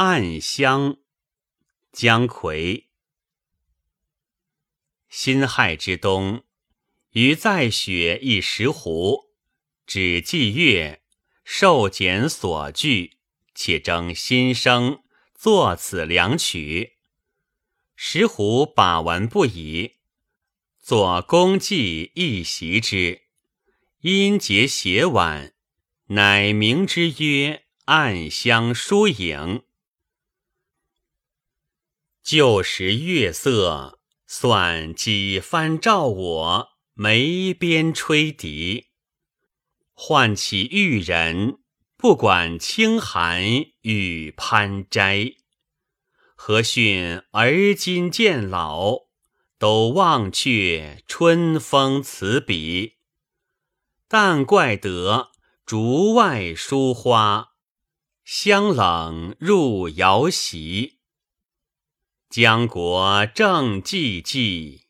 暗香，姜夔。辛亥之冬，余在雪一石湖，指祭月，受简所具，且征新生，作此两曲。石湖把玩不已，作公祭一席之，因节写婉。乃名之曰《暗香疏影》。旧时月色，算几番照我眉边吹笛。唤起玉人，不管清寒与攀摘。何逊而今渐老，都忘却春风词笔。但怪得。竹外疏花，香冷入瑶席。江国正寂寂，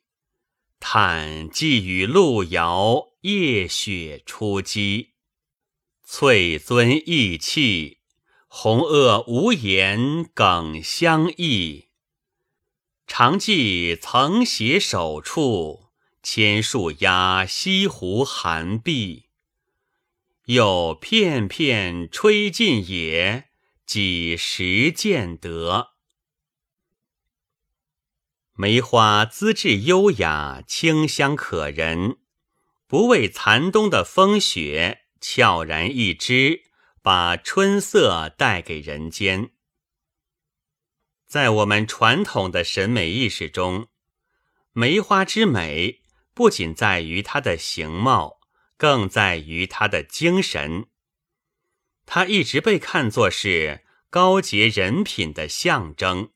叹寄与路遥，夜雪初积。翠尊意气，红萼无言耿相忆。常记曾携手处，千树压西湖寒碧。又片片吹尽也，几时见得？梅花资质优雅，清香可人，不畏残冬的风雪，悄然一枝，把春色带给人间。在我们传统的审美意识中，梅花之美不仅在于它的形貌。更在于它的精神，它一直被看作是高洁人品的象征，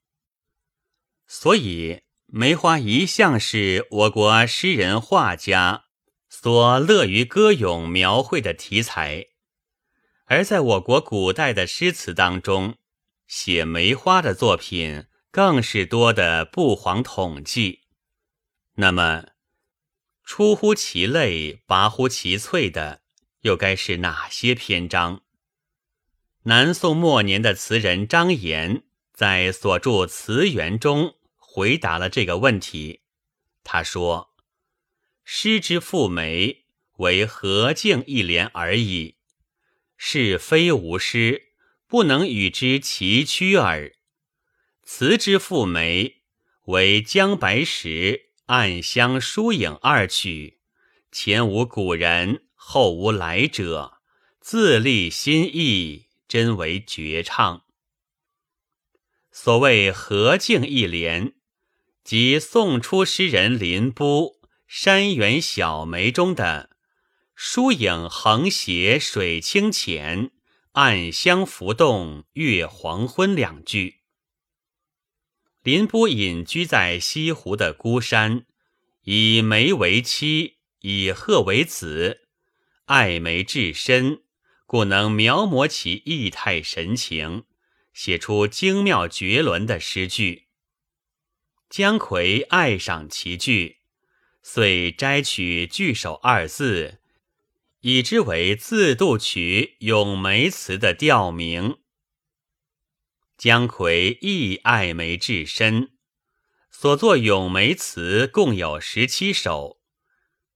所以梅花一向是我国诗人画家所乐于歌咏描绘的题材。而在我国古代的诗词当中，写梅花的作品更是多的不遑统计。那么，出乎其类，拔乎其萃的，又该是哪些篇章？南宋末年的词人张炎在所著《词源》中回答了这个问题。他说：“诗之赋梅，为和敬一联而已，是非无诗，不能与之齐驱耳。词之赋梅，为姜白石。”《暗香疏影》二曲，前无古人，后无来者，自立新意，真为绝唱。所谓和敬一联，即宋初诗人林逋《山园小梅》中的“疏影横斜水清浅，暗香浮动月黄昏”两句。林波隐居在西湖的孤山，以梅为妻，以鹤为子，爱梅至深，故能描摹其意态神情，写出精妙绝伦的诗句。姜夔爱赏其句，遂摘取“句首”二字，以之为自度曲《咏梅词》的调名。姜夔亦爱梅至深，所作咏梅词共有十七首，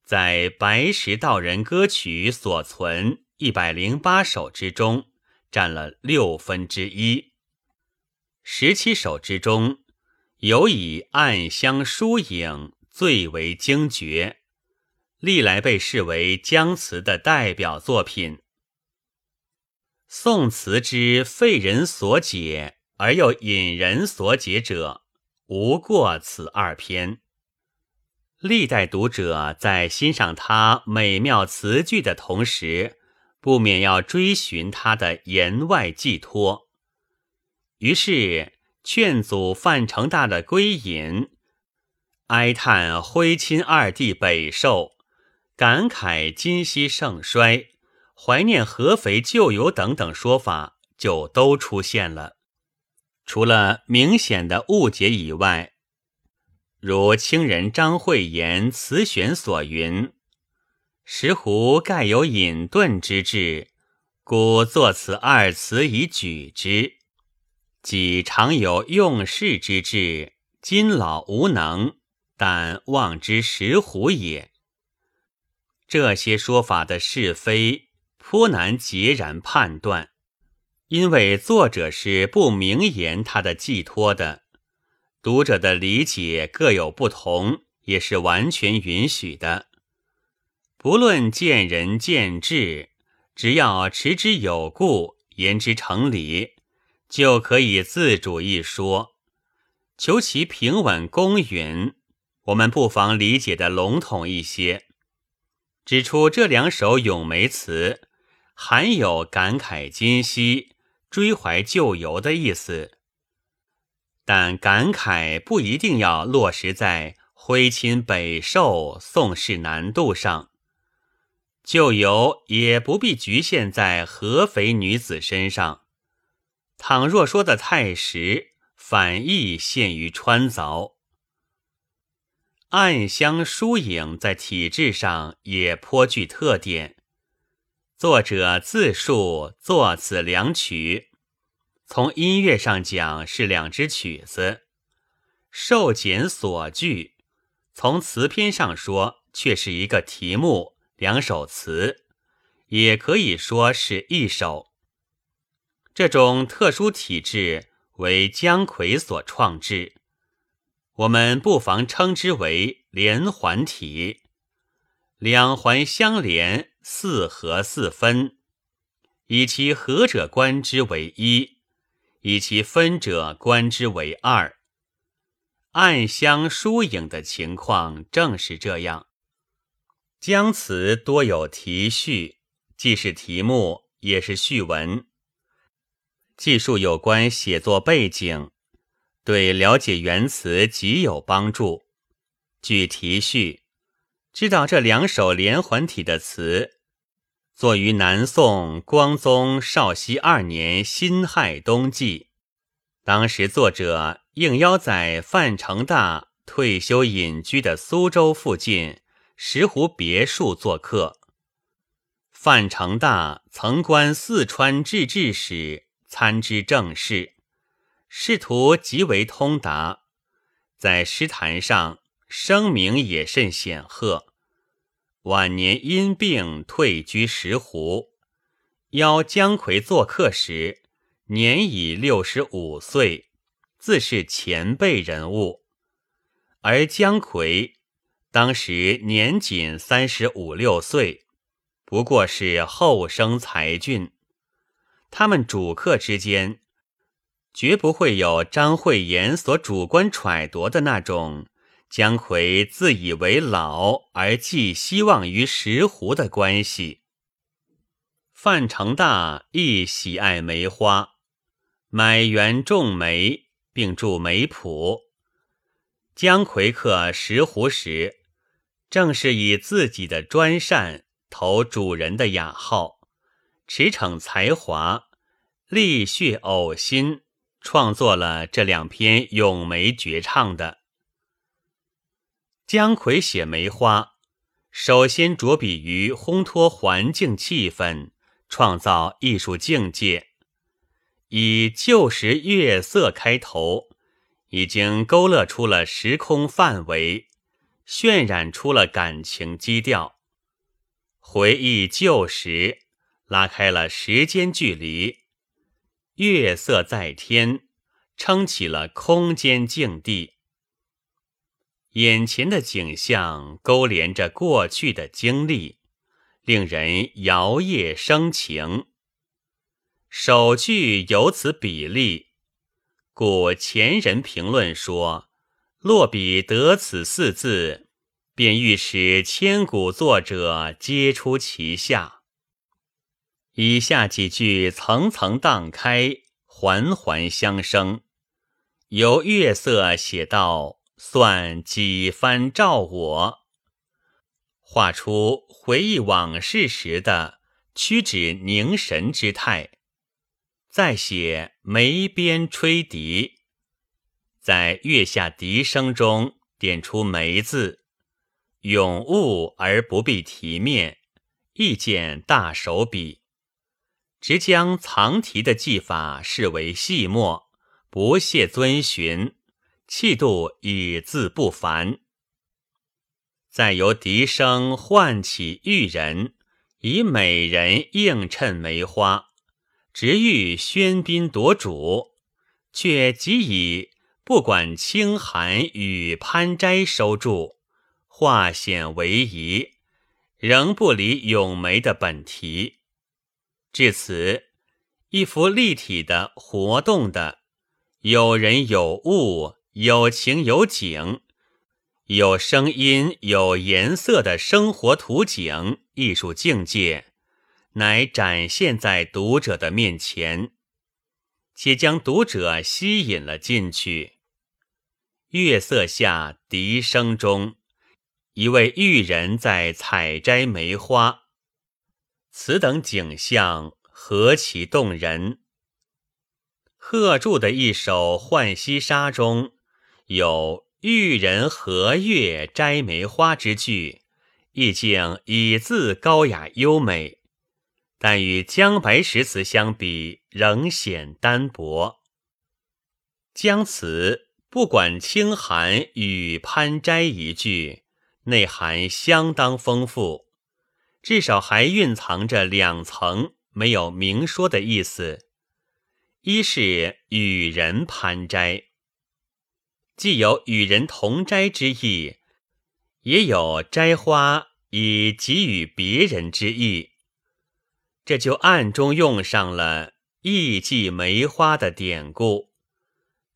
在白石道人歌曲所存一百零八首之中，占了六分之一。十七首之中，尤以《暗香疏影》最为惊绝，历来被视为姜词的代表作品。宋词之废人所解。而又引人所解者，无过此二篇。历代读者在欣赏他美妙词句的同时，不免要追寻他的言外寄托。于是，劝阻范成大的归隐，哀叹徽钦二帝北狩，感慨今夕盛衰，怀念合肥旧友等等说法，就都出现了。除了明显的误解以外，如清人张惠言词选所云：“石湖盖有隐遁之志，故作此二词以举之。”己常有用事之志，今老无能，但望之石虎也。这些说法的是非，颇难截然判断，因为作者是不明言他的寄托的，读者的理解各有不同，也是完全允许的。不论见仁见智，只要持之有故，言之成理，就可以自主一说。求其平稳公允，我们不妨理解的笼统一些。指出这两首咏梅词含有感慨今昔、追怀旧游的意思，但感慨不一定要落实在挥亲北狩、宋氏南渡上，旧游也不必局限在合肥女子身上。倘若说的太实，反亦陷于穿凿。暗香疏影在体制上也颇具特点。作者自述作此两曲，从音乐上讲是两支曲子，受简所句；从词篇上说却是一个题目，两首词，也可以说是一首。这种特殊体制为姜夔所创制。我们不妨称之为连环体，两环相连，四合四分，以其合者观之为一，以其分者观之为二。暗香疏影的情况正是这样。姜词多有题序，既是题目，也是序文，记述有关写作背景。对了解原词极有帮助。据题序，知道这两首连环体的词，作于南宋光宗绍熙二年辛亥冬季。当时作者应邀在范成大退休隐居的苏州附近石湖别墅做客。范成大曾官四川制置使，参知政事。仕途极为通达，在诗坛上声名也甚显赫。晚年因病退居石湖，邀姜夔做客时，年已六十五岁，自是前辈人物。而姜夔当时年仅三十五六岁，不过是后生才俊。他们主客之间。绝不会有张惠言所主观揣度的那种姜夔自以为老而寄希望于石斛的关系。范成大亦喜爱梅花，买园种梅，并著梅谱。姜夔客石斛时，正是以自己的专擅投主人的雅号，驰骋才华，力血呕心。创作了这两篇咏梅绝唱的姜夔写梅花，首先着笔于烘托环境气氛，创造艺术境界。以旧时月色开头，已经勾勒出了时空范围，渲染出了感情基调。回忆旧时，拉开了时间距离。月色在天，撑起了空间境地。眼前的景象勾连着过去的经历，令人摇曳生情。首句有此比例，故前人评论说：“落笔得此四字，便欲使千古作者皆出其下。”以下几句层层荡开，环环相生，由月色写到算几番照我，画出回忆往事时的屈指凝神之态。再写眉边吹笛，在月下笛声中点出梅字，咏物而不必题面，亦见大手笔。直将藏题的技法视为细末，不懈遵循，气度与自不凡。再由笛声唤起玉人，以美人映衬梅花，直欲喧宾夺主，却即以不管清寒与攀斋收住，化险为夷，仍不离咏梅的本题。至此，一幅立体的、活动的，有人有物，有情有景。有声音、有颜色的生活图景、艺术境界，乃展现在读者的面前，且将读者吸引了进去。月色下，笛声中，一位玉人在采摘梅花，此等景象何其动人！贺铸的一首《浣溪沙》中有。玉人和月摘梅花之句，意境已自高雅优美，但与姜白石词相比，仍显单薄。姜词不管清寒与攀摘一句，内涵相当丰富，至少还蕴藏着两层没有明说的意思：一是与人攀摘。既有与人同摘之意，也有摘花以给予别人之意，这就暗中用上了“意寄梅花”的典故，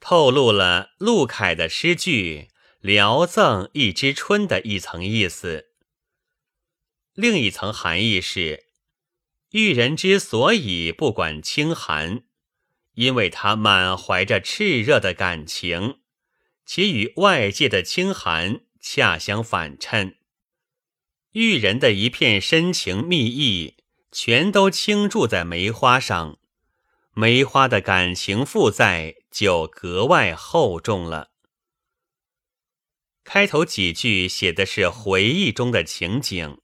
透露了陆凯的诗句“聊赠一枝春”的一层意思。另一层含义是，玉人之所以不管清寒，因为他满怀着炽热的感情。其与外界的清寒恰相反衬，玉人的一片深情蜜意，全都倾注在梅花上，梅花的感情负载就格外厚重了。开头几句写的是回忆中的情景，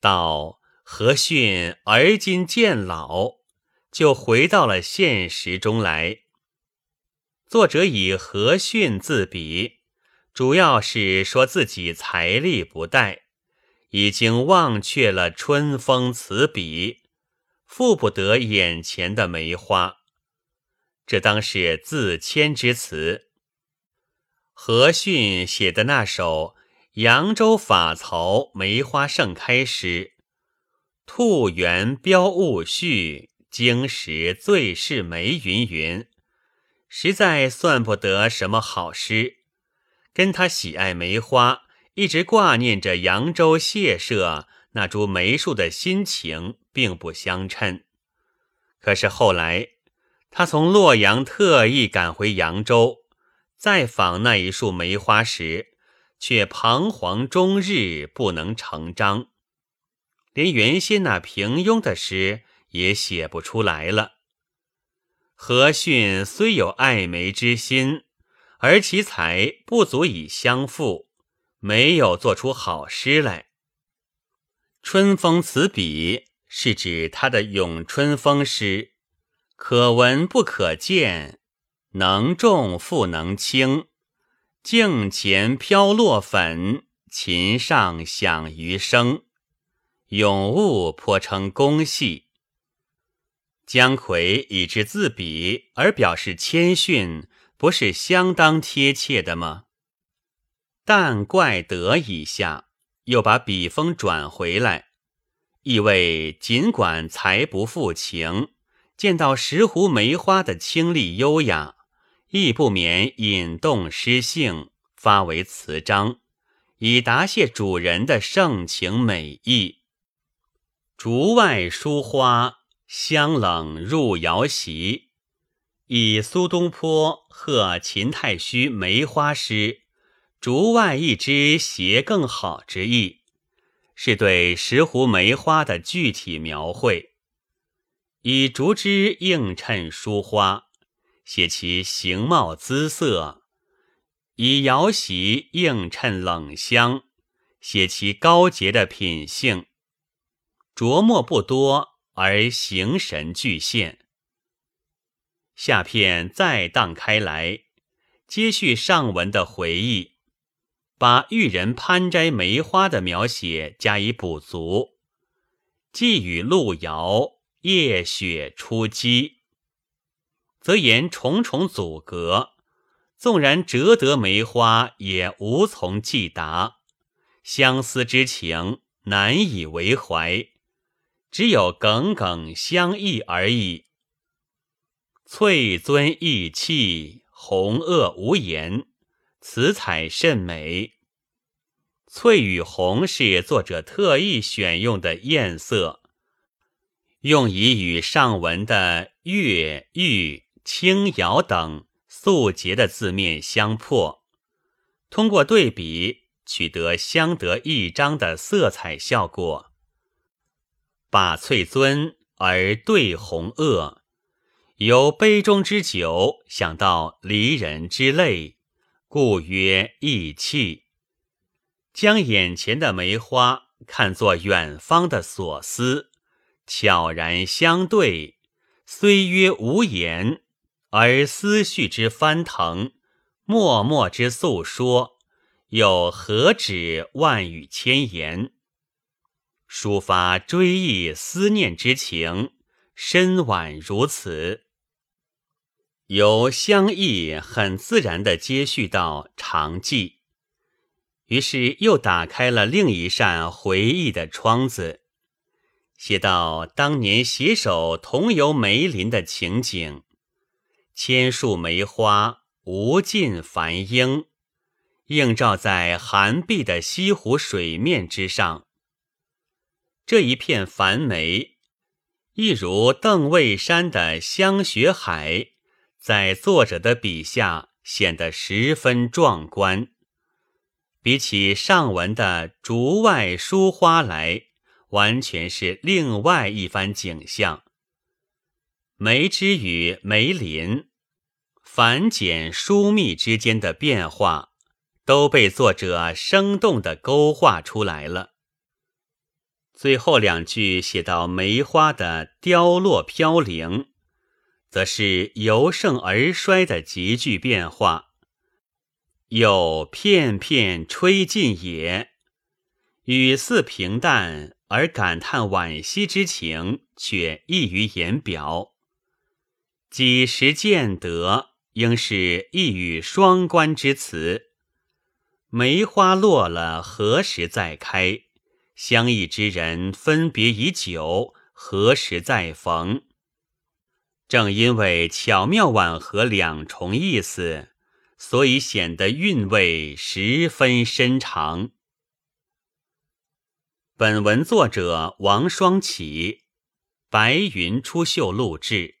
到何逊而今渐老，就回到了现实中来。作者以和逊自比，主要是说自己财力不逮，已经忘却了春风词笔，负不得眼前的梅花。这当是自谦之词。和逊写的那首《扬州法曹梅花盛开诗》，兔园标物序，经时最是梅云云。实在算不得什么好诗，跟他喜爱梅花，一直挂念着扬州谢舍那株梅树的心情，并不相称。可是后来，他从洛阳特意赶回扬州，再访那一束梅花时，却彷徨终日，不能成章，连原先那平庸的诗也写不出来了。何逊虽有爱梅之心，而其才不足以相负，没有做出好诗来。春风词笔是指他的咏春风诗，可闻不可见，能重复能轻，镜前飘落粉，琴上响余声，咏物颇称工细。姜夔以之自比而表示谦逊，不是相当贴切的吗？但怪得一下，又把笔锋转回来，意味尽管才不负情，见到石斛梅花的清丽优雅，亦不免引动诗兴，发为词章，以答谢主人的盛情美意。竹外疏花。香冷入瑶席，以苏东坡贺秦太虚梅花诗“竹外一枝斜更好”之意，是对石斛梅花的具体描绘。以竹枝映衬书花，写其形貌姿色；以瑶席映衬冷香，写其高洁的品性。着墨不多。而形神俱现，下片再荡开来，接续上文的回忆，把玉人攀摘梅花的描写加以补足，寄与路遥夜雪初积，则言重重阻隔，纵然折得梅花，也无从寄达，相思之情难以为怀。只有耿耿相忆而已。翠尊意气，红萼无言，此彩甚美。翠与红是作者特意选用的艳色，用以与上文的月、玉、轻瑶等素洁的字面相破，通过对比取得相得益彰的色彩效果。把翠尊而对红萼，由杯中之酒想到离人之泪，故曰意气。将眼前的梅花看作远方的所思，悄然相对，虽曰无言，而思绪之翻腾，默默之诉说，又何止万语千言？抒发追忆思念之情，深婉如此。由相忆很自然的接续到长记，于是又打开了另一扇回忆的窗子，写到当年携手同游梅林的情景，千树梅花无尽繁英，映照在寒碧的西湖水面之上。这一片繁梅，一如邓尉山的香雪海，在作者的笔下显得十分壮观。比起上文的竹外疏花来，完全是另外一番景象。梅之与梅林繁简疏密之间的变化，都被作者生动地勾画出来了。最后两句写到梅花的凋落飘零，则是由盛而衰的急剧变化。有片片吹尽也，语似平淡，而感叹惋惜之情却溢于言表。几时见得，应是一语双关之词。梅花落了，何时再开？相忆之人分别已久，何时再逢？正因为巧妙吻合两重意思，所以显得韵味十分深长。本文作者王双起，白云出岫录制。